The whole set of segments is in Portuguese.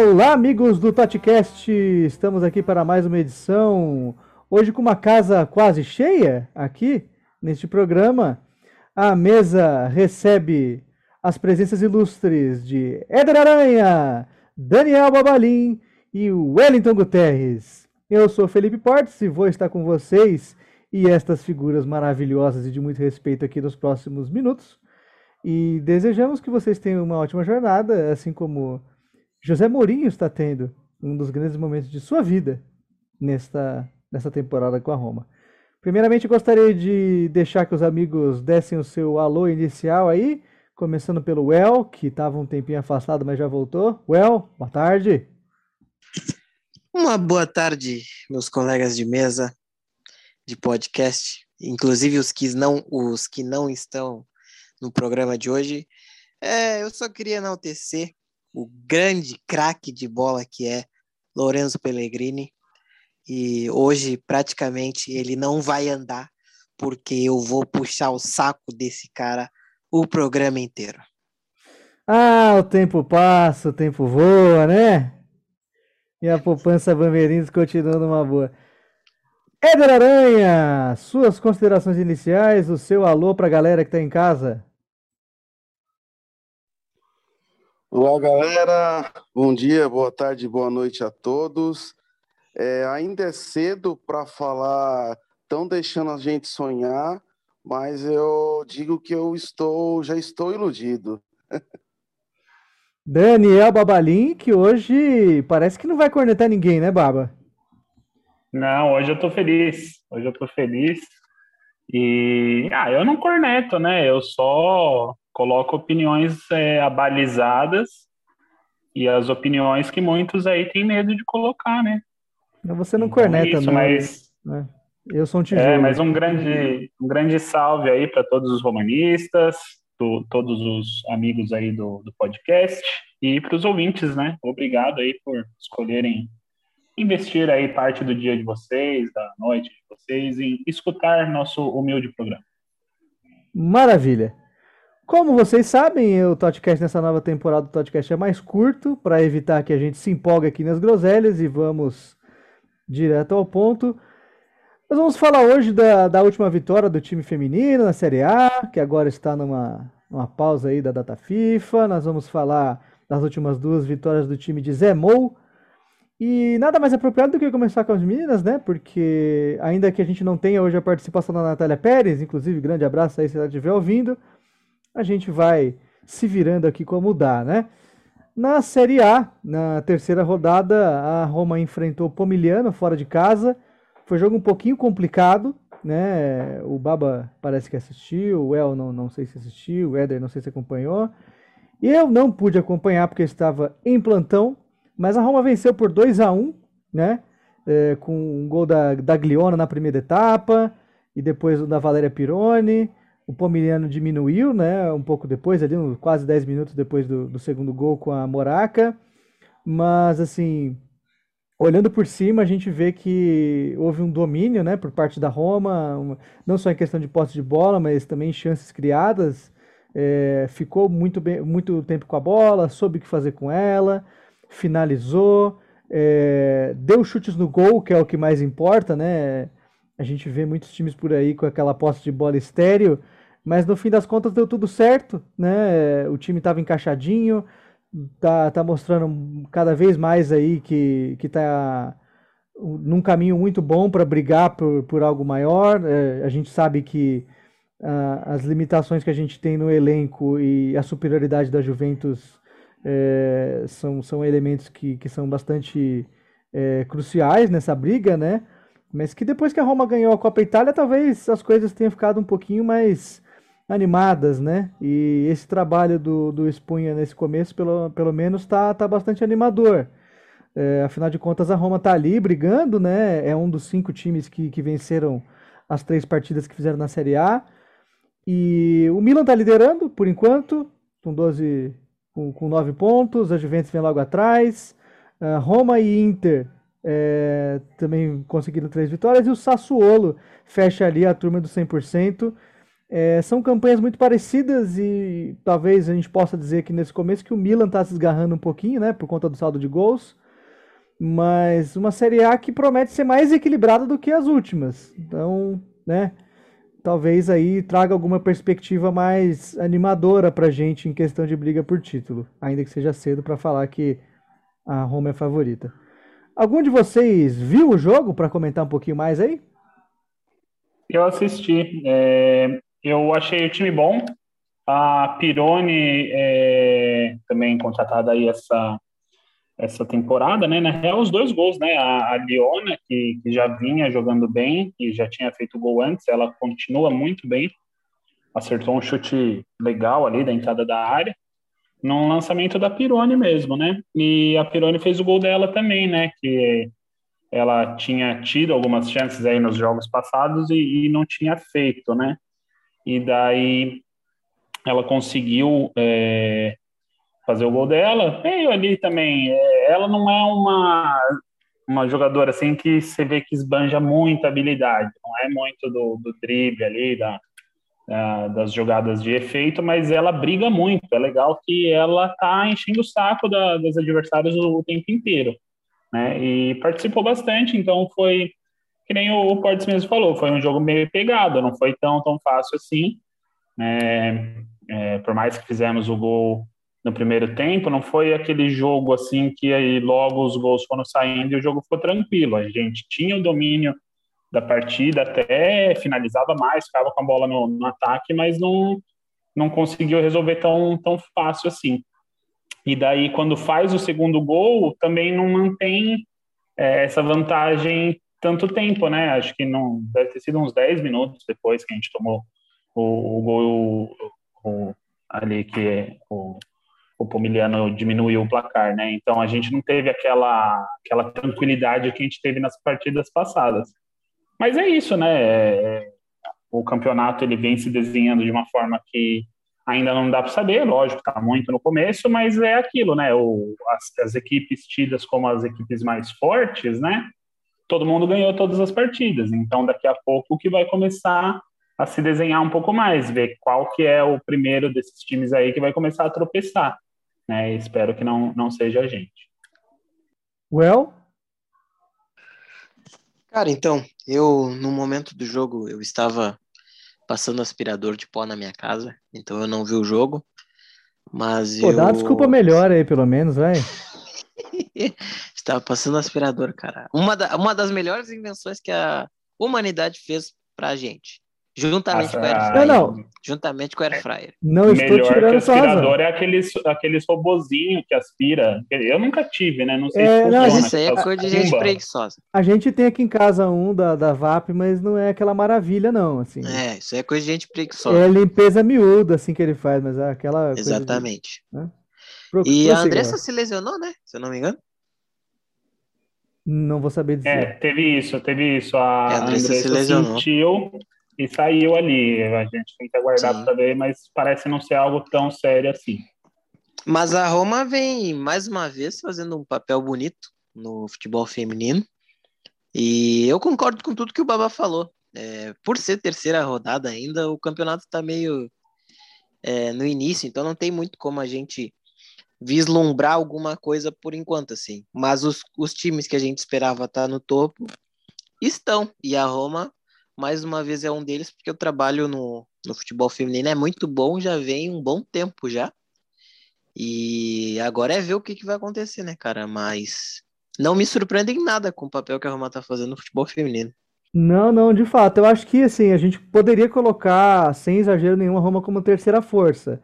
Olá, amigos do Totcast! Estamos aqui para mais uma edição. Hoje com uma casa quase cheia aqui neste programa. A mesa recebe as presenças ilustres de Éder Aranha, Daniel Babalim e Wellington Guterres. Eu sou Felipe Portes e vou estar com vocês e estas figuras maravilhosas e de muito respeito aqui nos próximos minutos. E desejamos que vocês tenham uma ótima jornada, assim como José Mourinho está tendo um dos grandes momentos de sua vida nesta, nesta temporada com a Roma. Primeiramente, gostaria de deixar que os amigos dessem o seu alô inicial aí, começando pelo Well, que estava um tempinho afastado, mas já voltou. Well, boa tarde. Uma boa tarde, meus colegas de mesa de podcast, inclusive os que não, os que não estão no programa de hoje. É, eu só queria enaltecer o grande craque de bola que é Lorenzo Pellegrini. E hoje, praticamente, ele não vai andar, porque eu vou puxar o saco desse cara o programa inteiro. Ah, o tempo passa, o tempo voa, né? E a poupança Bameirinhos continua numa boa. Éder Aranha, suas considerações iniciais, o seu alô para a galera que está em casa. Olá, galera. Bom dia, boa tarde, boa noite a todos. É, ainda é cedo para falar, estão deixando a gente sonhar, mas eu digo que eu estou, já estou iludido. Daniel Babalim, que hoje parece que não vai cornetar ninguém, né, Baba? Não, hoje eu tô feliz. Hoje eu tô feliz. E ah, eu não corneto, né? Eu só coloco opiniões é, abalizadas e as opiniões que muitos aí têm medo de colocar, né? Você não então, corneta, isso, não. Mas, né? Eu sou um tijolo. É, mas um grande, um grande salve aí para todos os romanistas, do, todos os amigos aí do, do podcast e para os ouvintes, né? Obrigado aí por escolherem investir aí parte do dia de vocês, da noite de vocês, em escutar nosso humilde programa. Maravilha. Como vocês sabem, o Totcast nessa nova temporada do Totcast é mais curto, para evitar que a gente se empolgue aqui nas groselhas e vamos direto ao ponto. Nós vamos falar hoje da, da última vitória do time feminino na Série A, que agora está numa, numa pausa aí da data FIFA. Nós vamos falar das últimas duas vitórias do time de Zé Mou. E nada mais apropriado do que começar com as meninas, né? Porque ainda que a gente não tenha hoje a participação da Natália Pérez, inclusive grande abraço aí se ela estiver ouvindo, a gente vai se virando aqui como dá, né? Na Série A, na terceira rodada, a Roma enfrentou Pomiliano fora de casa. Foi um jogo um pouquinho complicado, né? O Baba parece que assistiu, o El não, não sei se assistiu, o Éder não sei se acompanhou. Eu não pude acompanhar porque estava em plantão, mas a Roma venceu por 2 a 1 né? É, com um gol da, da Gliona na primeira etapa, e depois o da Valéria Pironi o Pomiliano diminuiu, né, um pouco depois, ali, quase 10 minutos depois do, do segundo gol com a Moraca. Mas, assim, olhando por cima, a gente vê que houve um domínio, né, por parte da Roma, uma, não só em questão de posse de bola, mas também chances criadas. É, ficou muito, bem, muito tempo com a bola, soube o que fazer com ela, finalizou, é, deu chutes no gol, que é o que mais importa, né? A gente vê muitos times por aí com aquela posse de bola estéreo, mas no fim das contas deu tudo certo, né? O time estava encaixadinho, tá, tá mostrando cada vez mais aí que, que tá num caminho muito bom para brigar por, por algo maior. É, a gente sabe que as limitações que a gente tem no elenco e a superioridade da Juventus é, são, são elementos que, que são bastante é, cruciais nessa briga, né? Mas que depois que a Roma ganhou a Copa Itália, talvez as coisas tenham ficado um pouquinho mais animadas, né? E esse trabalho do, do Espunha nesse começo, pelo, pelo menos, tá, tá bastante animador. É, afinal de contas, a Roma tá ali brigando, né? É um dos cinco times que, que venceram as três partidas que fizeram na Série A. E o Milan tá liderando, por enquanto, com 12, com, com 9 pontos. A Juventus vem logo atrás. Uh, Roma e Inter é, também conseguiram três vitórias. E o Sassuolo fecha ali a turma do 100%. É, são campanhas muito parecidas e talvez a gente possa dizer que nesse começo que o Milan está se esgarrando um pouquinho, né, por conta do saldo de gols. Mas uma Série A que promete ser mais equilibrada do que as últimas. Então, né, talvez aí traga alguma perspectiva mais animadora pra gente em questão de briga por título, ainda que seja cedo para falar que a Roma é favorita. Algum de vocês viu o jogo para comentar um pouquinho mais aí? Eu assisti. É, eu achei o time bom. A Pironi é, também contratada aí essa essa temporada, né? Na real, os dois gols, né? A, a Liona, que, que, já vinha jogando bem e já tinha feito gol antes, ela continua muito bem. Acertou um chute legal ali da entrada da área, num lançamento da Pirone mesmo, né? E a Pirone fez o gol dela também, né? Que ela tinha tido algumas chances aí nos jogos passados e, e não tinha feito, né? E daí ela conseguiu é, fazer o gol dela. Veio ali também. É, ela não é uma, uma jogadora assim que você vê que esbanja muita habilidade, não é muito do, do drible ali, da, da, das jogadas de efeito, mas ela briga muito. É legal que ela tá enchendo o saco da, das adversários o, o tempo inteiro. Né? E participou bastante, então foi que nem o, Portes mesmo falou, foi um jogo meio pegado, não foi tão tão fácil assim. É, é, por mais que fizemos o gol no primeiro tempo, não foi aquele jogo assim que aí logo os gols foram saindo e o jogo ficou tranquilo. A gente tinha o domínio da partida, até finalizava mais, ficava com a bola no, no ataque, mas não, não conseguiu resolver tão, tão fácil assim. E daí, quando faz o segundo gol, também não mantém é, essa vantagem tanto tempo, né? Acho que não deve ter sido uns 10 minutos depois que a gente tomou o, o gol o, o, ali que é o o Pomiliano diminuiu o placar, né? Então a gente não teve aquela, aquela tranquilidade que a gente teve nas partidas passadas. Mas é isso, né? É, é o campeonato ele vem se desenhando de uma forma que ainda não dá para saber, lógico, está muito no começo, mas é aquilo, né? O, as, as equipes tidas como as equipes mais fortes, né? Todo mundo ganhou todas as partidas, então daqui a pouco o que vai começar a se desenhar um pouco mais, ver qual que é o primeiro desses times aí que vai começar a tropeçar né? E espero que não, não seja a gente. Well? Cara, então, eu no momento do jogo eu estava passando aspirador de pó na minha casa, então eu não vi o jogo. Mas Pô, eu. Dá uma desculpa melhor aí, pelo menos, vai. estava passando aspirador, cara. Uma, da, uma das melhores invenções que a humanidade fez pra gente. Juntamente com o Air Fryer. Não, não. Juntamente com o Air Fryer. Não estou Melhor tirando que aspirador é aqueles, aqueles robozinhos que aspira. Eu nunca tive, né? Não sei é, se não, Mas isso aí é coisa de gente preguiçosa. A gente tem aqui em casa um da, da VAP, mas não é aquela maravilha, não. Assim. É, isso é coisa de gente preguiçosa. É limpeza miúda, assim, que ele faz, mas é aquela. Exatamente. De, né? E a Andressa se lesionou, né? Se eu não me engano. Não vou saber dizer. É, teve isso, teve isso. A, é, a Andressa, Andressa se lesionou. sentiu e saiu ali. A gente tem que aguardar para ver, mas parece não ser algo tão sério assim. Mas a Roma vem mais uma vez fazendo um papel bonito no futebol feminino. E eu concordo com tudo que o Baba falou. É, por ser terceira rodada ainda, o campeonato está meio é, no início, então não tem muito como a gente vislumbrar alguma coisa por enquanto, assim. Mas os, os times que a gente esperava estar tá no topo estão. E a Roma mais uma vez é um deles, porque eu trabalho no, no futebol feminino, é muito bom, já vem um bom tempo já. E agora é ver o que, que vai acontecer, né, cara? Mas não me surpreende em nada com o papel que a Roma tá fazendo no futebol feminino. Não, não, de fato. Eu acho que assim, a gente poderia colocar, sem exagero nenhum, a Roma como terceira força.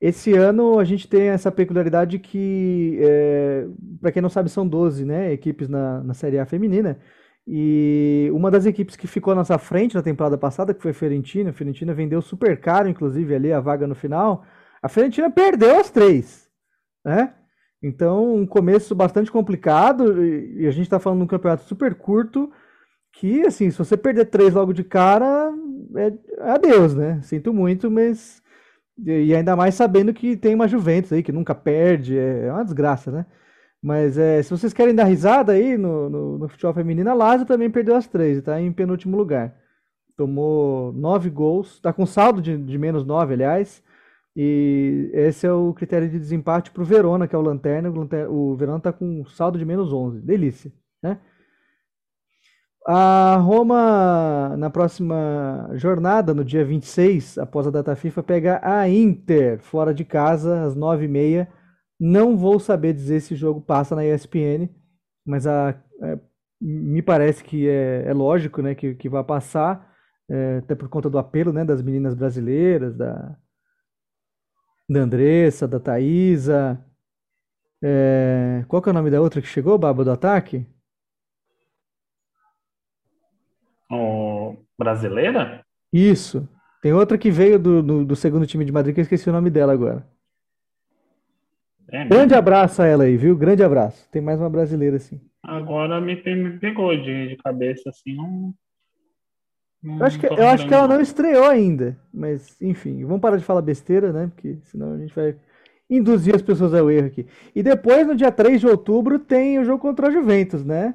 Esse ano a gente tem essa peculiaridade que, é, para quem não sabe, são 12 né, equipes na, na Série A feminina. E uma das equipes que ficou à nossa frente na temporada passada, que foi a Fiorentina, a Fiorentina vendeu super caro, inclusive, ali a vaga no final. A Fiorentina perdeu as três, né? Então, um começo bastante complicado, e a gente está falando de um campeonato super curto, que, assim, se você perder três logo de cara, é, é adeus, né? Sinto muito, mas... E ainda mais sabendo que tem uma Juventus aí, que nunca perde, é uma desgraça, né? Mas é, se vocês querem dar risada aí no, no, no futebol feminino, a Lazio também perdeu as três, está em penúltimo lugar. tomou nove gols, está com saldo de, de menos nove, aliás. E esse é o critério de desempate para o Verona, que é o Lanterna. O Verona está com saldo de menos 11. Delícia, né? A Roma, na próxima jornada, no dia 26, após a data FIFA, pega a Inter, fora de casa, às 9h30. Não vou saber dizer se o jogo passa na ESPN, mas a, é, me parece que é, é, lógico né, que, que vai passar, é, até por conta do apelo né, das meninas brasileiras, da, da Andressa, da Thaisa. É, qual que é o nome da outra que chegou, Baba, do ataque? O brasileira? Isso. Tem outra que veio do, do, do, segundo time de Madrid, que eu esqueci o nome dela agora. É Grande abraço a ela aí, viu? Grande abraço. Tem mais uma brasileira, assim. Agora me, me pegou de, de cabeça, assim, não. não eu acho, que, eu acho que ela não estreou ainda. Mas, enfim, vamos parar de falar besteira, né? Porque senão a gente vai induzir as pessoas ao erro aqui. E depois, no dia 3 de outubro, tem o jogo contra a Juventus, né?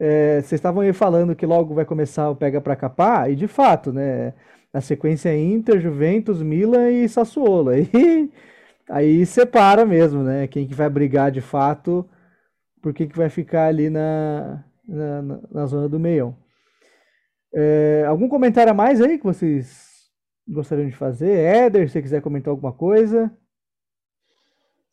É, vocês estavam aí falando que logo vai começar o pega para capar, e de fato, né? Na sequência é Inter, Juventus, Milan e Sassuolo. Aí, aí separa mesmo, né? Quem que vai brigar de fato, por que vai ficar ali na, na, na zona do meião. É, algum comentário a mais aí que vocês gostariam de fazer? Éder, se quiser comentar alguma coisa.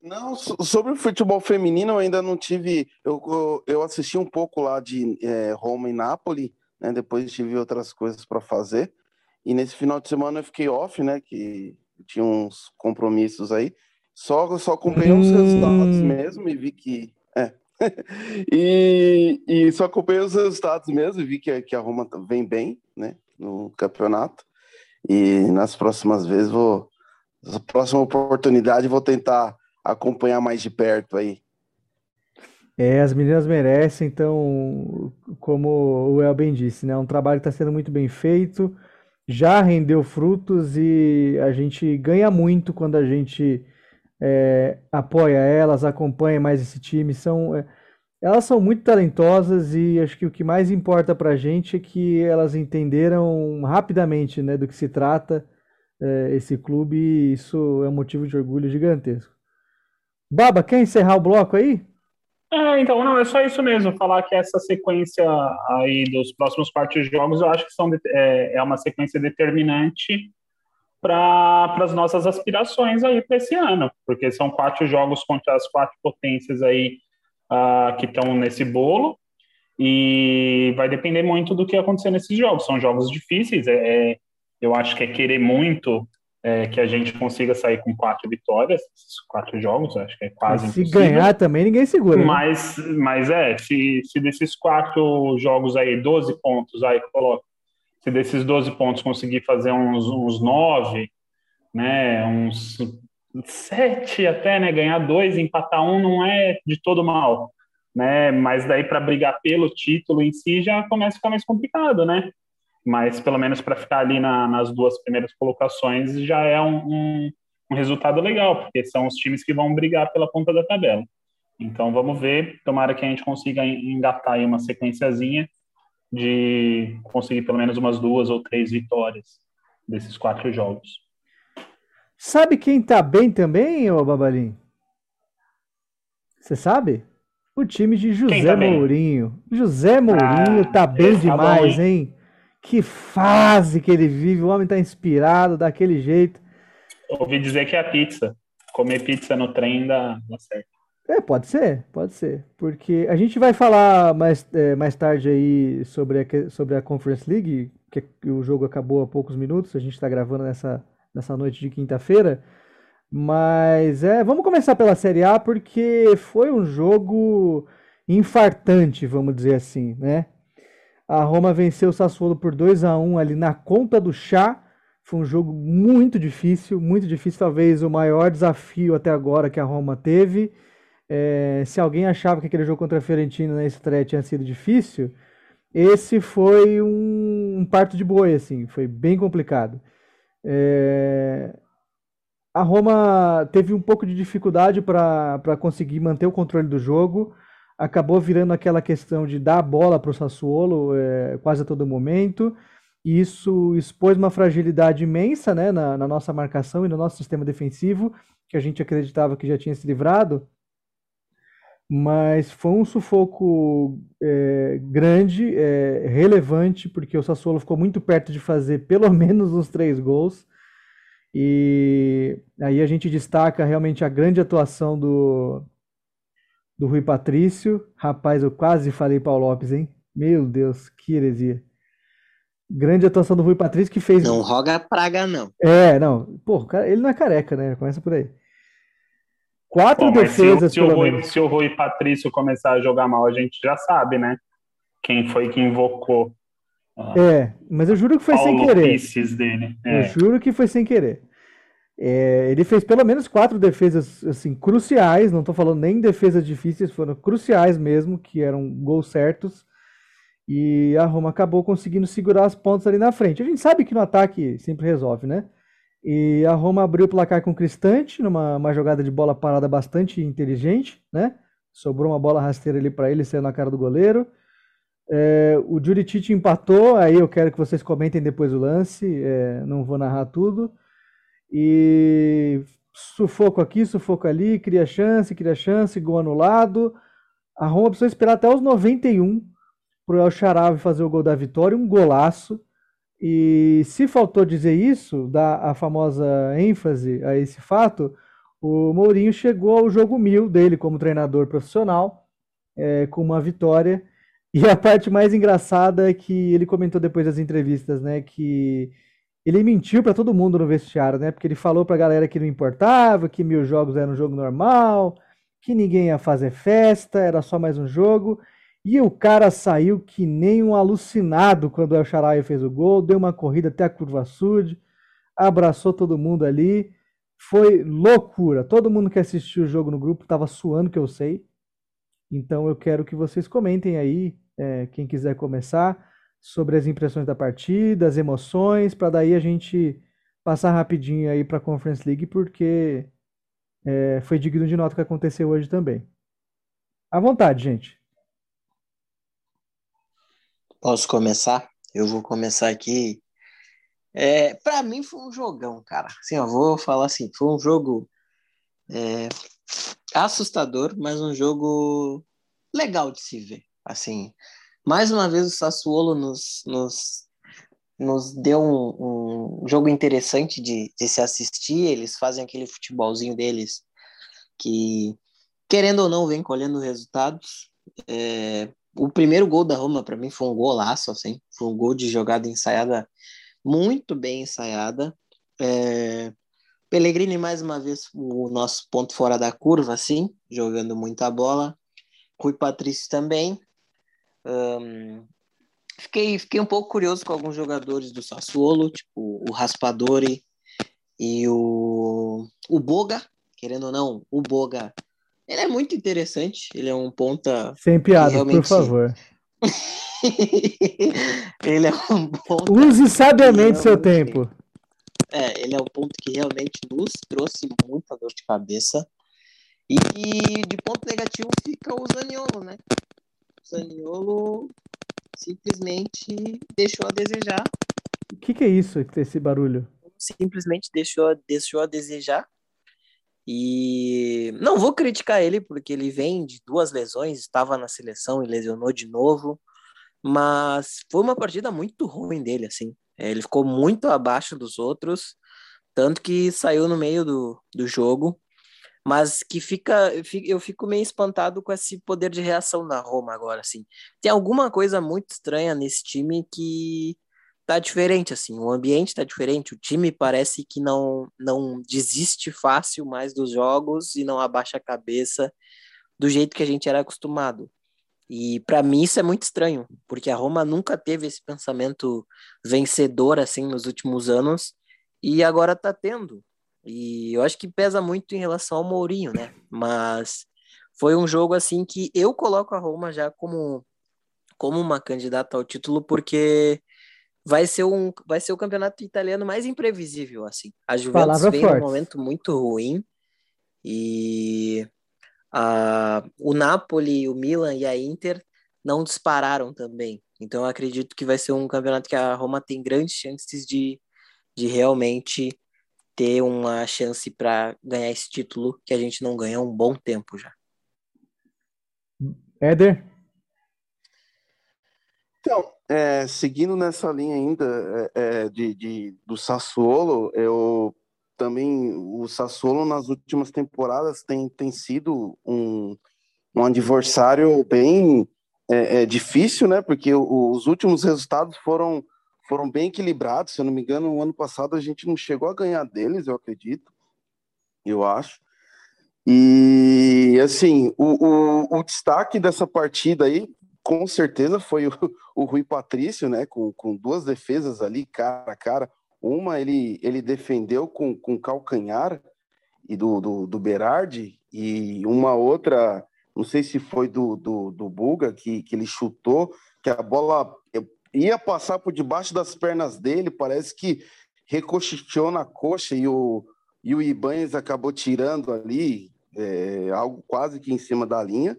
Não, sobre o futebol feminino eu ainda não tive. Eu, eu assisti um pouco lá de é, Roma e Nápoles, né? Depois tive outras coisas para fazer. E nesse final de semana eu fiquei off, né? Que tinha uns compromissos aí. Só, só acompanhei hum. os resultados mesmo e vi que. É. e, e só acompanhei os resultados mesmo e vi que, que a Roma vem bem, né? No campeonato. E nas próximas vezes vou. Na próxima oportunidade vou tentar acompanhar mais de perto aí. É, as meninas merecem, então, como o El bem disse, né? Um trabalho que está sendo muito bem feito, já rendeu frutos e a gente ganha muito quando a gente é, apoia elas, acompanha mais esse time. São, é, elas são muito talentosas e acho que o que mais importa para a gente é que elas entenderam rapidamente né, do que se trata é, esse clube e isso é um motivo de orgulho gigantesco. Baba, quer encerrar o bloco aí? É, então, não, é só isso mesmo, falar que essa sequência aí dos próximos quatro jogos, eu acho que são, é, é uma sequência determinante para as nossas aspirações aí para esse ano, porque são quatro jogos contra as quatro potências aí uh, que estão nesse bolo, e vai depender muito do que acontecer nesses jogos. São jogos difíceis, é, é eu acho que é querer muito é, que a gente consiga sair com quatro vitórias, quatro jogos, acho que é quase Se impossível. ganhar também ninguém segura. Né? Mas, mas é, se, se desses quatro jogos aí, 12 pontos, aí coloca, se desses 12 pontos conseguir fazer uns, uns 9, né, uns 7 até, né, ganhar dois, empatar um não é de todo mal, né, mas daí para brigar pelo título em si já começa a ficar mais complicado, né, mas pelo menos para ficar ali na, nas duas primeiras colocações já é um, um, um, resultado legal, porque são os times que vão brigar pela ponta da tabela. Então vamos ver, tomara que a gente consiga engatar aí uma sequenciazinha de conseguir pelo menos umas duas ou três vitórias desses quatro jogos. Sabe quem tá bem também, ô Babalim? Você sabe? O time de José tá Mourinho. José Mourinho ah, tá bem demais, tá bom, hein? hein? Que fase que ele vive, o homem está inspirado daquele jeito. Ouvi dizer que é a pizza. Comer pizza no trem dá, dá certo. É, pode ser, pode ser. Porque a gente vai falar mais, é, mais tarde aí sobre a, sobre a Conference League, que, o jogo acabou há poucos minutos, a gente está gravando nessa, nessa noite de quinta-feira. Mas é, vamos começar pela Série A, porque foi um jogo infartante, vamos dizer assim, né? A Roma venceu o Sassuolo por 2 a 1 ali na conta do chá. Foi um jogo muito difícil, muito difícil, talvez o maior desafio até agora que a Roma teve. É, se alguém achava que aquele jogo contra a Fiorentina na estreia tinha sido difícil, esse foi um, um parto de boi, assim, foi bem complicado. É, a Roma teve um pouco de dificuldade para conseguir manter o controle do jogo acabou virando aquela questão de dar a bola para o Sassuolo é, quase a todo momento. E isso expôs uma fragilidade imensa né, na, na nossa marcação e no nosso sistema defensivo, que a gente acreditava que já tinha se livrado. Mas foi um sufoco é, grande, é, relevante, porque o Sassuolo ficou muito perto de fazer pelo menos uns três gols. E aí a gente destaca realmente a grande atuação do, do Rui Patrício. Rapaz, eu quase falei Paulo Lopes, hein? Meu Deus, que heresia. Grande atuação do Rui Patrício que fez. Não roga praga, não. É, não. Pô, ele não é careca, né? Começa por aí. Quatro Bom, defesas, se o, se, o Rui, se o Rui Patrício começar a jogar mal, a gente já sabe, né? Quem foi que invocou. Uh, é, mas eu juro que foi Paulo sem querer. Dele. É. Eu juro que foi sem querer. É, ele fez pelo menos quatro defesas assim cruciais, não estou falando nem defesas difíceis, foram cruciais mesmo, que eram gols certos. E a Roma acabou conseguindo segurar as pontas ali na frente. A gente sabe que no ataque sempre resolve, né? E a Roma abriu o placar com o Cristante, numa jogada de bola parada bastante inteligente, né? Sobrou uma bola rasteira ali para ele, saiu na cara do goleiro. É, o Juricic empatou, aí eu quero que vocês comentem depois o lance, é, não vou narrar tudo. E sufoco aqui, sufoco ali, cria chance, cria chance, gol anulado. A Roma precisou esperar até os 91 para o El Charavi fazer o gol da vitória, um golaço. E se faltou dizer isso, dar a famosa ênfase a esse fato, o Mourinho chegou ao jogo mil dele como treinador profissional, é, com uma vitória. E a parte mais engraçada é que ele comentou depois das entrevistas, né, que ele mentiu para todo mundo no vestiário, né, porque ele falou para a galera que não importava, que mil jogos era um jogo normal, que ninguém ia fazer festa, era só mais um jogo. E o cara saiu que nem um alucinado quando o El Shaarawy fez o gol, deu uma corrida até a curva sud, abraçou todo mundo ali. Foi loucura. Todo mundo que assistiu o jogo no grupo estava suando, que eu sei. Então eu quero que vocês comentem aí, é, quem quiser começar, sobre as impressões da partida, as emoções, para daí a gente passar rapidinho aí para a Conference League, porque é, foi digno de nota o que aconteceu hoje também. À vontade, gente. Posso começar? Eu vou começar aqui. É, para mim foi um jogão, cara. Assim, eu vou falar assim, foi um jogo é, assustador, mas um jogo legal de se ver. Assim, mais uma vez o Sassuolo nos, nos, nos deu um, um jogo interessante de, de se assistir. Eles fazem aquele futebolzinho deles que, querendo ou não, vem colhendo resultados. É, o primeiro gol da Roma para mim foi um golaço, assim, foi um gol de jogada ensaiada, muito bem ensaiada. É... Pellegrini mais uma vez o nosso ponto fora da curva, assim, jogando muita bola. Rui Patrício também. Um... Fiquei, fiquei um pouco curioso com alguns jogadores do Sassuolo, tipo o Raspadori e o, o Boga, querendo ou não, o Boga ele é muito interessante, ele é um ponta. Sem piada, realmente... por favor. ele é um ponto. Use sabiamente seu tempo. É, ele é um ponto que realmente nos trouxe muita dor de cabeça. E de ponto negativo fica o Zaniolo, né? O Zaniolo simplesmente deixou a desejar. O que, que é isso, esse barulho? Simplesmente deixou, deixou a desejar. E não vou criticar ele, porque ele vem de duas lesões, estava na seleção e lesionou de novo, mas foi uma partida muito ruim dele, assim. Ele ficou muito abaixo dos outros, tanto que saiu no meio do, do jogo, mas que fica, eu fico meio espantado com esse poder de reação da Roma agora, assim. Tem alguma coisa muito estranha nesse time que tá diferente, assim, o ambiente tá diferente, o time parece que não, não desiste fácil mais dos jogos e não abaixa a cabeça do jeito que a gente era acostumado. E para mim isso é muito estranho, porque a Roma nunca teve esse pensamento vencedor assim nos últimos anos e agora tá tendo. E eu acho que pesa muito em relação ao Mourinho, né? Mas foi um jogo assim que eu coloco a Roma já como como uma candidata ao título porque vai ser um vai ser o campeonato italiano mais imprevisível assim. A Juventus Palavra vem forte. num momento muito ruim e a, o Napoli, o Milan e a Inter não dispararam também. Então eu acredito que vai ser um campeonato que a Roma tem grandes chances de, de realmente ter uma chance para ganhar esse título que a gente não ganha há um bom tempo já. Éder? Então, é, seguindo nessa linha ainda é, é, de, de, do Sassuolo, eu também o Sassuolo nas últimas temporadas tem, tem sido um, um adversário bem é, é difícil, né? Porque os últimos resultados foram foram bem equilibrados. Se eu não me engano, no ano passado a gente não chegou a ganhar deles, eu acredito, eu acho. E assim, o, o, o destaque dessa partida aí, com certeza, foi o, o Rui Patrício, né? Com, com duas defesas ali, cara a cara. Uma ele, ele defendeu com, com calcanhar e do, do, do Berardi, e uma outra, não sei se foi do, do, do Buga, que, que ele chutou, que a bola ia passar por debaixo das pernas dele, parece que recocheteou na coxa e o, e o Ibanez acabou tirando ali, é, algo quase que em cima da linha.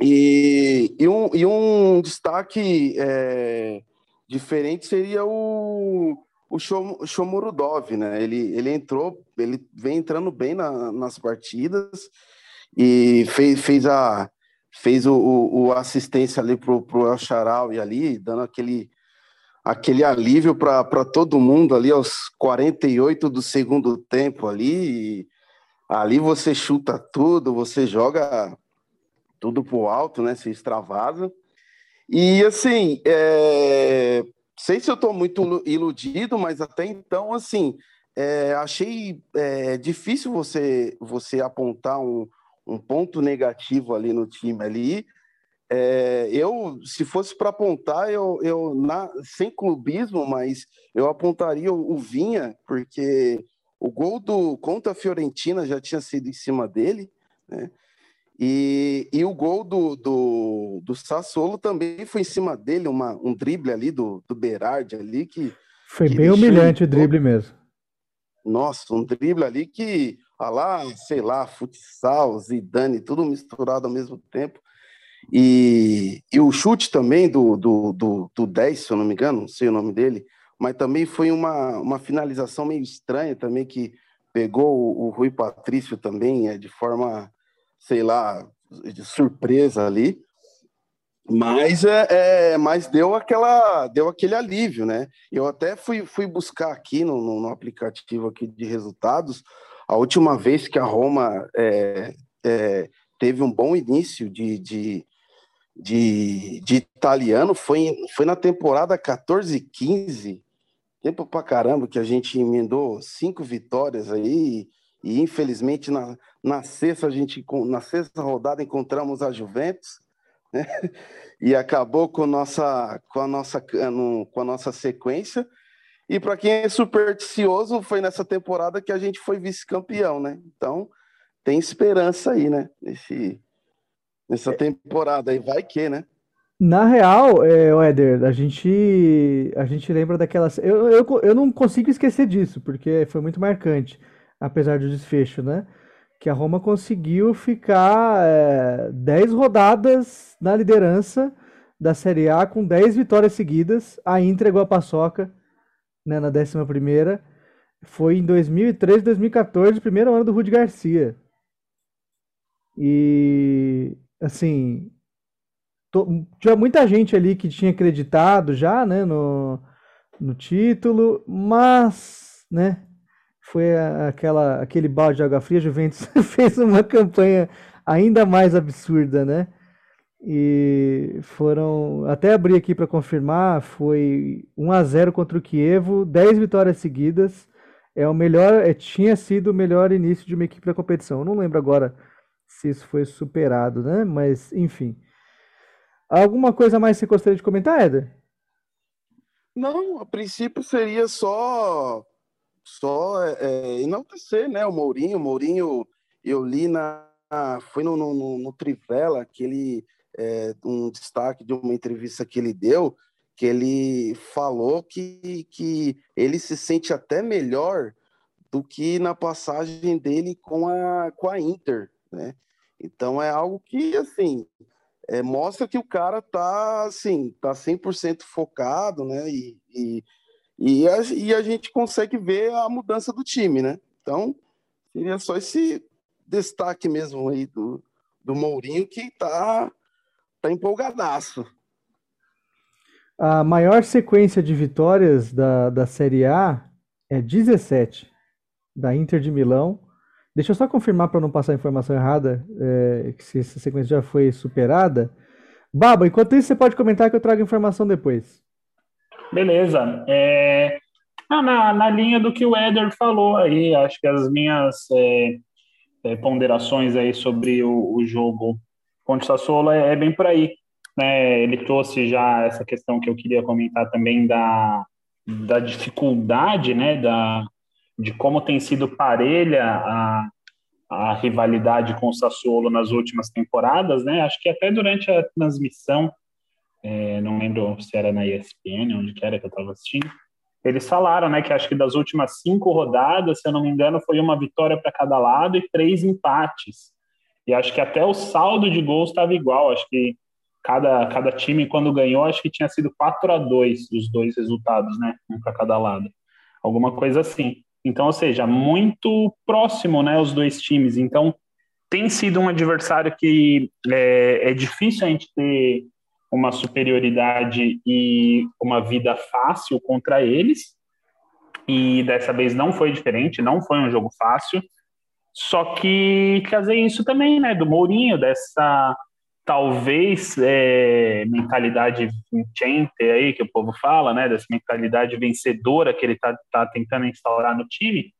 E, e, um, e um destaque é, diferente seria o, o Shomurudov, né? Ele, ele entrou, ele vem entrando bem na, nas partidas e fez, fez a, fez o, o, assistência ali pro, pro El Charaui ali, dando aquele, aquele alívio para todo mundo ali aos 48 do segundo tempo ali. ali você chuta tudo, você joga tudo pro alto, né? Se extravasa. E assim, é... sei se eu estou muito iludido, mas até então, assim, é... achei é... difícil você, você apontar um, um ponto negativo ali no time ali. É, eu, se fosse para apontar, eu, eu na, sem clubismo, mas eu apontaria o, o, Vinha, porque o gol do contra a Fiorentina já tinha sido em cima dele, né? E, e o gol do, do, do Sassolo também foi em cima dele, uma, um drible ali do, do Berardi ali que. Foi que bem humilhante o drible mesmo. Nossa, um drible ali que a lá, sei lá, futsal, Zidane, tudo misturado ao mesmo tempo. E, e o chute também do, do, do, do 10, se eu não me engano, não sei o nome dele, mas também foi uma, uma finalização meio estranha também, que pegou o, o Rui Patrício também, é, de forma, sei lá, de surpresa ali. Mas, é, é, mas deu, aquela, deu aquele alívio, né? Eu até fui, fui buscar aqui no, no, no aplicativo aqui de resultados a última vez que a Roma é, é, teve um bom início de, de, de, de, italiano foi, foi na temporada 14-15, tempo pra caramba que a gente emendou cinco vitórias aí, e infelizmente na, na sexta a gente na sexta rodada encontramos a Juventus, né? E acabou com nossa com a nossa com a nossa sequência e para quem é supersticioso, foi nessa temporada que a gente foi vice-campeão, né? Então, tem esperança aí, né? Nesse, nessa temporada aí, vai que, né? Na real, é, Éder, a gente, a gente lembra daquelas. Eu, eu, eu não consigo esquecer disso, porque foi muito marcante, apesar do desfecho, né? Que a Roma conseguiu ficar é, 10 rodadas na liderança da Série A com 10 vitórias seguidas. Aí entregou a paçoca né, na 11 primeira, foi em 2013, 2014, primeiro ano do Rudi Garcia. E, assim, to, tinha muita gente ali que tinha acreditado já, né, no, no título, mas, né, foi aquela, aquele balde de água fria, a Juventus fez uma campanha ainda mais absurda, né? E foram, até abri aqui para confirmar, foi 1 a 0 contra o Kievo, 10 vitórias seguidas. É o melhor, é, tinha sido o melhor início de uma equipe da competição. Eu não lembro agora se isso foi superado, né? Mas, enfim. Alguma coisa mais você gostaria de comentar, Éder? Não, a princípio seria só só é, é enaltecer, né? O Mourinho, o Mourinho, eu li na foi no, no, no Trivela que ele é, um destaque de uma entrevista que ele deu, que ele falou que, que ele se sente até melhor do que na passagem dele com a, com a Inter, né? Então é algo que, assim, é, mostra que o cara tá assim, tá 100% focado, né? E, e, e, a, e a gente consegue ver a mudança do time, né? Então, seria só esse destaque mesmo aí do, do Mourinho que tá, tá empolgadaço. A maior sequência de vitórias da, da Série A é 17, da Inter de Milão. Deixa eu só confirmar para não passar a informação errada, é, que se essa sequência já foi superada. Baba, enquanto isso, você pode comentar que eu trago informação depois. Beleza. É... Ah, na, na linha do que o Éder falou aí, acho que as minhas é, é, ponderações aí sobre o, o jogo contra o Sassuolo é, é bem por aí. Né? Ele trouxe já essa questão que eu queria comentar também da, da dificuldade, né, da, de como tem sido parelha a, a rivalidade com o Sassuolo nas últimas temporadas, né? Acho que até durante a transmissão, é, não lembro se era na ESPN, onde que era que eu estava assistindo, eles falaram, né, que acho que das últimas cinco rodadas, se eu não me engano, foi uma vitória para cada lado e três empates. E acho que até o saldo de gols estava igual. Acho que cada, cada time, quando ganhou, acho que tinha sido 4 a 2 os dois resultados, né? Um para cada lado. Alguma coisa assim. Então, ou seja, muito próximo, né? Os dois times. Então, tem sido um adversário que é, é difícil a gente ter uma superioridade e uma vida fácil contra eles. E dessa vez não foi diferente, não foi um jogo fácil. Só que trazer isso também, né, do Mourinho, dessa talvez é, mentalidade vincente aí que o povo fala, né, dessa mentalidade vencedora que ele está tá tentando instaurar no time.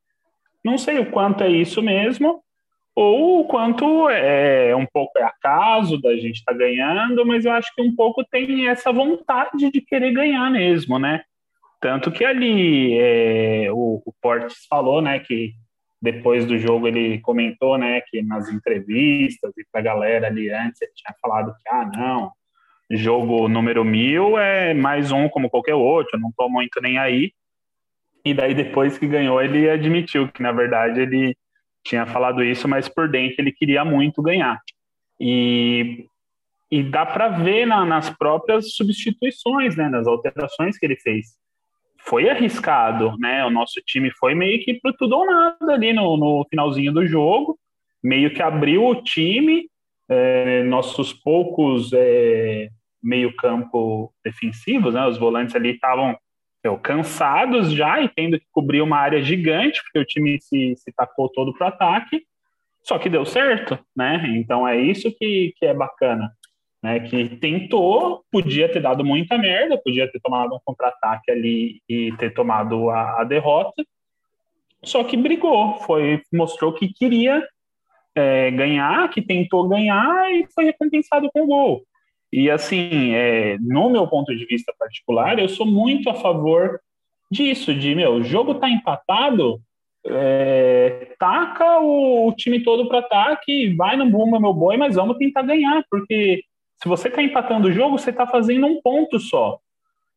Não sei o quanto é isso mesmo, ou o quanto é um pouco é acaso da gente estar tá ganhando, mas eu acho que um pouco tem essa vontade de querer ganhar mesmo, né? Tanto que ali é, o, o Portes falou, né, que depois do jogo ele comentou, né, que nas entrevistas e para a galera ali antes ele tinha falado que, ah, não, jogo número mil é mais um como qualquer outro, não tô muito nem aí. E daí depois que ganhou ele admitiu que na verdade ele tinha falado isso, mas por dentro ele queria muito ganhar. E, e dá para ver na, nas próprias substituições, né, nas alterações que ele fez foi arriscado, né? O nosso time foi meio que pro tudo ou nada ali no, no finalzinho do jogo, meio que abriu o time, é, nossos poucos é, meio-campo defensivos, né? Os volantes ali estavam cansados já e tendo que cobrir uma área gigante, porque o time se, se tacou todo pro ataque, só que deu certo, né? Então é isso que, que é bacana né, que tentou, podia ter dado muita merda, podia ter tomado um contra-ataque ali e ter tomado a, a, derrota, só que brigou, foi mostrou que queria é, ganhar, que tentou ganhar e foi recompensado com o gol. E assim, é, no meu ponto de vista particular, eu sou muito a favor disso, de meu, o jogo tá empatado, é, taca o, o, time todo para ataque, vai no bumba meu boi, mas vamos tentar ganhar, porque se você está empatando o jogo, você está fazendo um ponto só.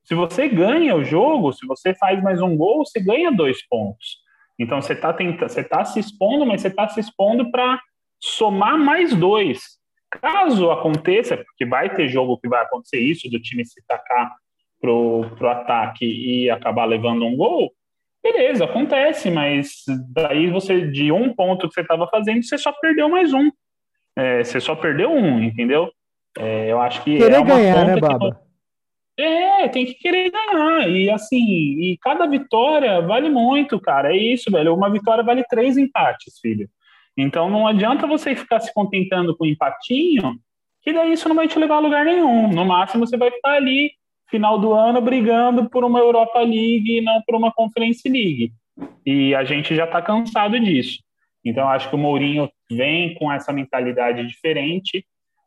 Se você ganha o jogo, se você faz mais um gol, você ganha dois pontos. Então você está você está se expondo, mas você está se expondo para somar mais dois. Caso aconteça, porque vai ter jogo que vai acontecer isso, do time se tacar pro, pro ataque e acabar levando um gol, beleza, acontece, mas daí você, de um ponto que você estava fazendo, você só perdeu mais um. É, você só perdeu um, entendeu? É, eu acho que. Querer é ganhar, né, Baba? Que... É, tem que querer ganhar. E assim, e cada vitória vale muito, cara. É isso, velho. Uma vitória vale três empates, filho. Então não adianta você ficar se contentando com um empatinho, que daí isso não vai te levar a lugar nenhum. No máximo você vai ficar ali, final do ano, brigando por uma Europa League e não por uma Conference League. E a gente já está cansado disso. Então acho que o Mourinho vem com essa mentalidade diferente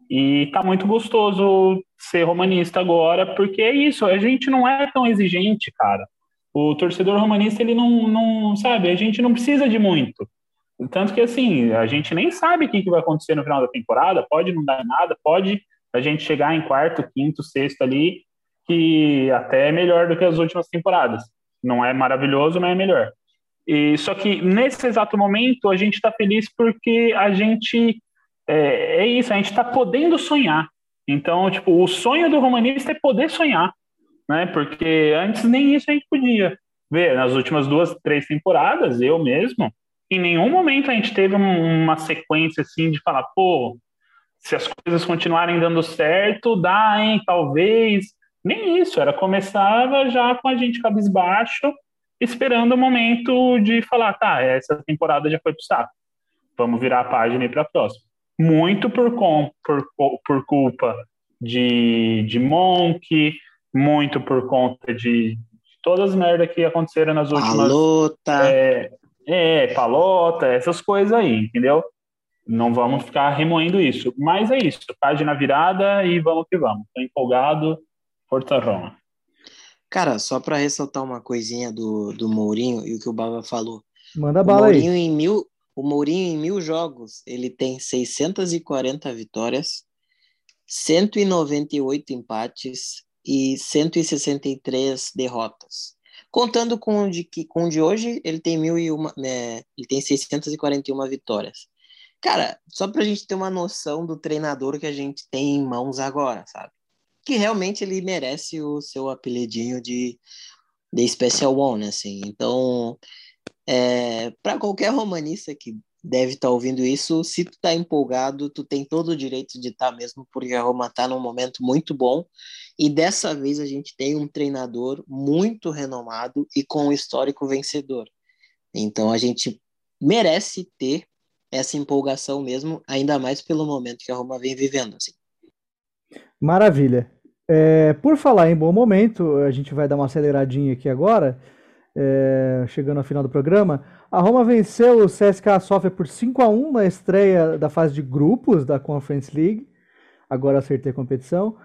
e tá muito gostoso ser romanista agora, porque é isso, a gente não é tão exigente, cara. O torcedor romanista, ele não, não sabe, a gente não precisa de muito. Tanto que, assim, a gente nem sabe o que, que vai acontecer no final da temporada, pode não dar nada, pode a gente chegar em quarto, quinto, sexto ali, que até é melhor do que as últimas temporadas. Não é maravilhoso, mas é melhor. E, só que nesse exato momento a gente está feliz porque a gente é, é isso, a gente está podendo sonhar. Então, tipo, o sonho do romanista é poder sonhar, né? Porque antes nem isso a gente podia ver. Nas últimas duas, três temporadas, eu mesmo, em nenhum momento a gente teve uma sequência assim de falar, pô, se as coisas continuarem dando certo, dá, hein, talvez. Nem isso, era começava já com a gente cabisbaixo, esperando o momento de falar, tá, essa temporada já foi pro saco. Vamos virar a página e para a próxima. Muito por, com, por, por culpa de, de Monk, muito por conta de, de todas as merdas que aconteceram nas últimas. Palota. É, é, palota, essas coisas aí, entendeu? Não vamos ficar remoendo isso. Mas é isso, página virada e vamos que vamos. Tô empolgado, Força Roma. Cara, só para ressaltar uma coisinha do, do Mourinho e o que o Baba falou. Manda O bala Mourinho, aí. em mil, o Mourinho, em mil jogos, ele tem 640 vitórias, 198 empates e 163 derrotas. Contando com o de, que- com de hoje, ele tem, mil e uma, né, ele tem 641 vitórias. Cara, só pra gente ter uma noção do treinador que a gente tem em mãos agora, sabe? Que realmente ele merece o seu apelidinho de, de Special One, assim. Então, é, para qualquer romanista que deve estar ouvindo isso, se tu tá empolgado, tu tem todo o direito de estar mesmo, porque a Roma tá num momento muito bom. E dessa vez a gente tem um treinador muito renomado e com um histórico vencedor. Então a gente merece ter essa empolgação mesmo, ainda mais pelo momento que a Roma vem vivendo. Assim. Maravilha. É, por falar em bom momento, a gente vai dar uma aceleradinha aqui agora, é, chegando ao final do programa. A Roma venceu o CSKA Sofia por 5 a 1 na estreia da fase de grupos da Conference League. Agora acertei a competição.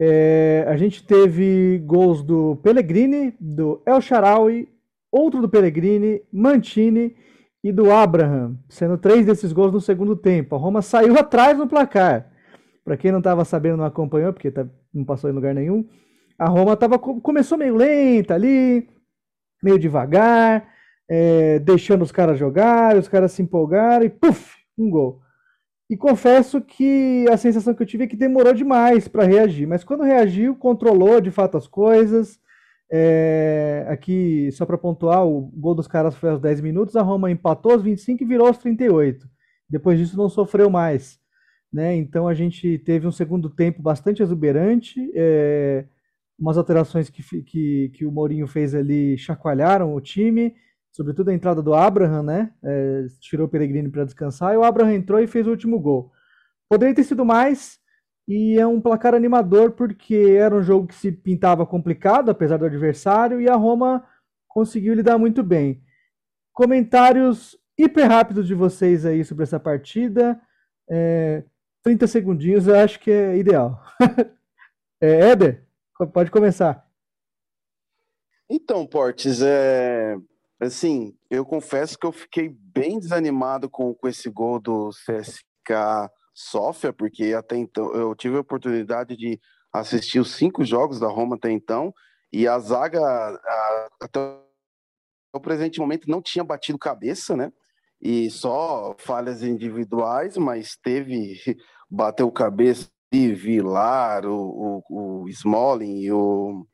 É, a gente teve gols do Pellegrini, do El Sharawi, outro do Pellegrini, Mantini e do Abraham, sendo três desses gols no segundo tempo. A Roma saiu atrás no placar. Para quem não estava sabendo, não acompanhou, porque tá- não passou em lugar nenhum. A Roma tava, co- começou meio lenta ali, meio devagar, é, deixando os caras jogar, os caras se empolgaram e puf, um gol. E confesso que a sensação que eu tive é que demorou demais para reagir, mas quando reagiu, controlou de fato as coisas. É, aqui, só para pontuar, o gol dos caras foi aos 10 minutos, a Roma empatou aos 25 e virou aos 38. Depois disso, não sofreu mais. Né? Então, a gente teve um segundo tempo bastante exuberante. é, umas alterações que, que, que o Mourinho fez ali chacoalharam o time, sobretudo a entrada do Abraham, né? É, tirou o Pellegrini para descansar e o Abraham entrou e fez o último gol. Poderia ter sido mais, e é um placar animador porque era um jogo que se pintava complicado, apesar do adversário, e a Roma conseguiu lidar muito bem. Comentários hiper rápidos de vocês aí sobre essa partida. É, 30 segundinhos eu acho que é ideal. É, Éder, pode começar. Então, Portes, é assim, eu confesso que eu fiquei bem desanimado com, com esse gol do CSK Sofia, porque até então eu tive a oportunidade de assistir os cinco jogos da Roma até então, e a zaga a, até o presente momento não tinha batido cabeça, né? E só falhas individuais, mas teve bateu cabeça Vilar, o, o, o Smalling e o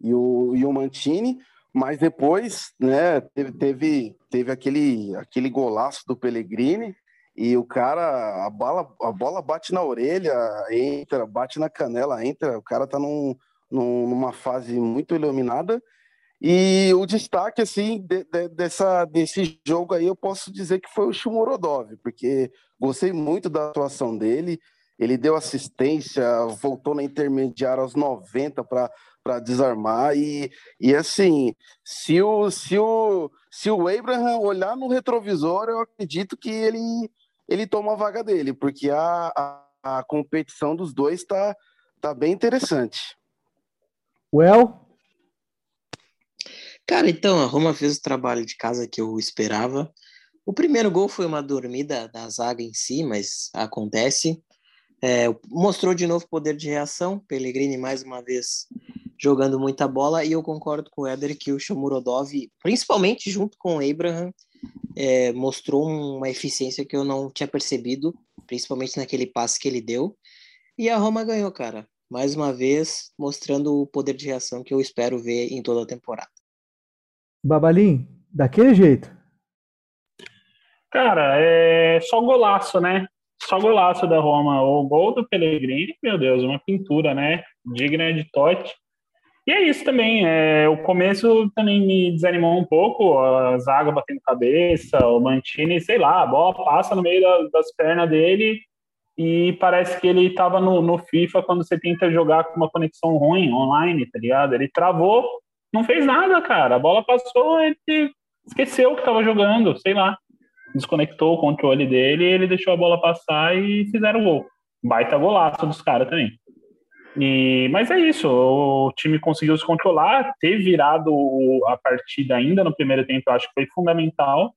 e o, e o Mantini, mas depois, né, teve, teve, teve aquele, aquele golaço do Pellegrini e o cara, a bola, a bola bate na orelha, entra, bate na canela, entra, o cara tá num, num, numa fase muito iluminada. E o destaque, assim, de, de, dessa, desse jogo aí, eu posso dizer que foi o Shumorodov, porque gostei muito da atuação dele, ele deu assistência, voltou na intermediária aos 90 para para desarmar e, e assim se o se o se o Abraham olhar no retrovisor eu acredito que ele ele toma a vaga dele porque a, a, a competição dos dois está tá bem interessante Well Cara, então a Roma fez o trabalho de casa que eu esperava. O primeiro gol foi uma dormida da zaga em si, mas acontece. É, mostrou de novo poder de reação. Pellegrini mais uma vez jogando muita bola e eu concordo com o Éder que o Shomurodov, principalmente junto com o Abraham, é, mostrou uma eficiência que eu não tinha percebido, principalmente naquele passe que ele deu. E a Roma ganhou, cara. Mais uma vez, mostrando o poder de reação que eu espero ver em toda a temporada. Babalim, daquele jeito. Cara, é só golaço, né? Só golaço da Roma. O gol do Pellegrini, meu Deus, uma pintura, né? Digna de Totti. E é isso também. É, o começo também me desanimou um pouco. A zaga batendo cabeça, o Mantini, sei lá, a bola passa no meio da, das pernas dele e parece que ele estava no, no, FIFA quando você tenta jogar com uma conexão ruim online, tá ligado? Ele travou, não fez nada, cara. A bola passou, ele esqueceu que estava jogando, sei lá. Desconectou o controle dele, ele deixou a bola passar e fizeram o gol. Baita golaço dos caras também. E, mas é isso, o time conseguiu se controlar, ter virado a partida ainda no primeiro tempo, acho que foi fundamental.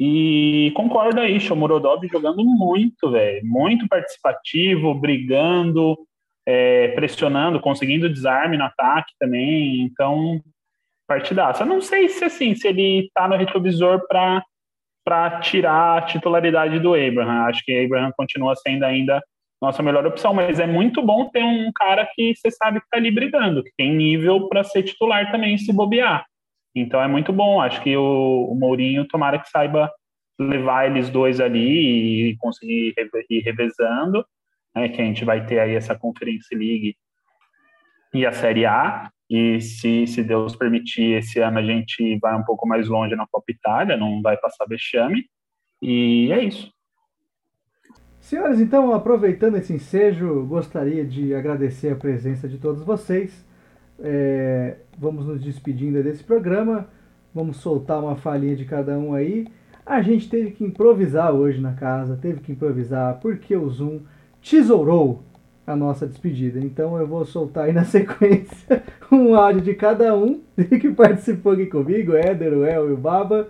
E concordo aí, Shomurodov jogando muito, velho, muito participativo, brigando, é, pressionando, conseguindo desarme no ataque também. Então, partidaça. Não sei se assim, se ele tá no retrovisor para para tirar a titularidade do Abraham. Acho que Abraham continua sendo ainda nossa melhor opção, mas é muito bom ter um cara que você sabe que está ali brigando, que tem nível para ser titular também se bobear. Então é muito bom, acho que o, o Mourinho tomara que saiba levar eles dois ali e conseguir ir revezando, né, que a gente vai ter aí essa Conference League e a Série A, e se, se Deus permitir, esse ano a gente vai um pouco mais longe na Copa Itália, não vai passar vexame, e é isso. Senhores, então, aproveitando esse ensejo, gostaria de agradecer a presença de todos vocês. É, vamos nos despedindo desse programa. Vamos soltar uma falinha de cada um aí. A gente teve que improvisar hoje na casa, teve que improvisar porque o Zoom tesourou a nossa despedida. Então eu vou soltar aí na sequência um áudio de cada um que participou aqui comigo, Éder, o El e o Baba.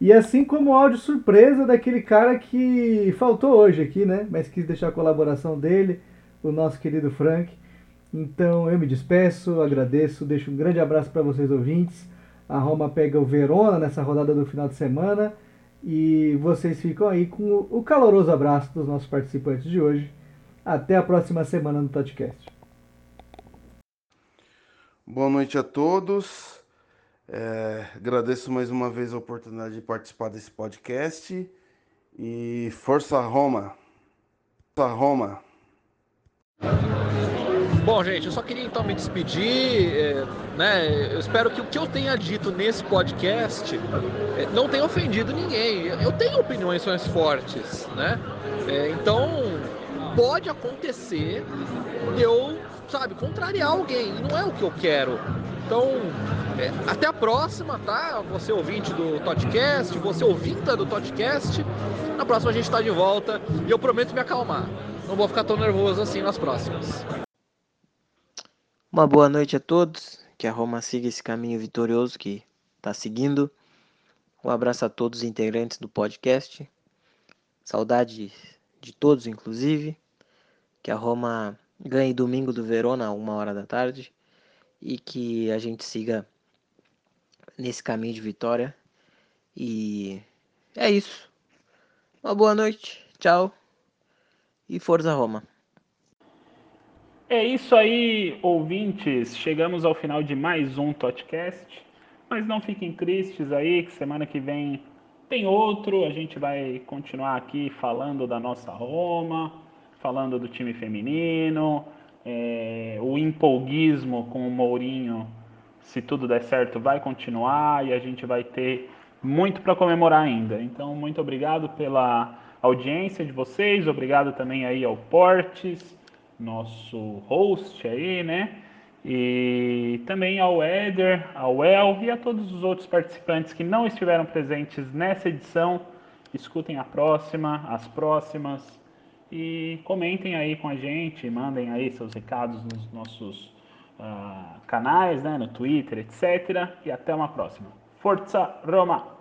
E assim como o áudio surpresa daquele cara que faltou hoje aqui, né? Mas quis deixar a colaboração dele, o nosso querido Frank. Então eu me despeço, agradeço, deixo um grande abraço para vocês ouvintes. A Roma pega o Verona nessa rodada do final de semana e vocês ficam aí com o caloroso abraço dos nossos participantes de hoje. Até a próxima semana no podcast. Boa noite a todos. É, agradeço mais uma vez a oportunidade de participar desse podcast e força Roma! Força Roma! Bom, gente, eu só queria então me despedir, é, né? Eu espero que o que eu tenha dito nesse podcast é, não tenha ofendido ninguém. Eu tenho opiniões mais fortes, né? É, então pode acontecer eu, sabe, contrariar alguém. E não é o que eu quero. Então, é, até a próxima, tá? Você ouvinte do podcast, você ouvinta do podcast. Na próxima a gente está de volta e eu prometo me acalmar. Não vou ficar tão nervoso assim nas próximas. Uma boa noite a todos. Que a Roma siga esse caminho vitorioso que está seguindo. Um abraço a todos os integrantes do podcast. Saudade de todos, inclusive. Que a Roma ganhe domingo do Verona, uma hora da tarde e que a gente siga nesse caminho de vitória. E é isso. Uma boa noite, tchau e Forza Roma. É isso aí, ouvintes. Chegamos ao final de mais um podcast. Mas não fiquem tristes aí, que semana que vem tem outro. A gente vai continuar aqui falando da nossa Roma, falando do time feminino, é, o empolguismo com o Mourinho, se tudo der certo, vai continuar e a gente vai ter muito para comemorar ainda. Então, muito obrigado pela audiência de vocês, obrigado também aí ao Portes, nosso host aí, né? E também ao Éder, ao El e a todos os outros participantes que não estiveram presentes nessa edição. Escutem a próxima, as próximas e comentem aí com a gente, mandem aí seus recados nos nossos uh, canais, né, no Twitter, etc. E até uma próxima. Forza Roma!